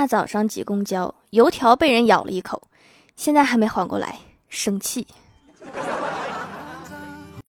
大早上挤公交油条被人咬了一口现在还没缓过来生气。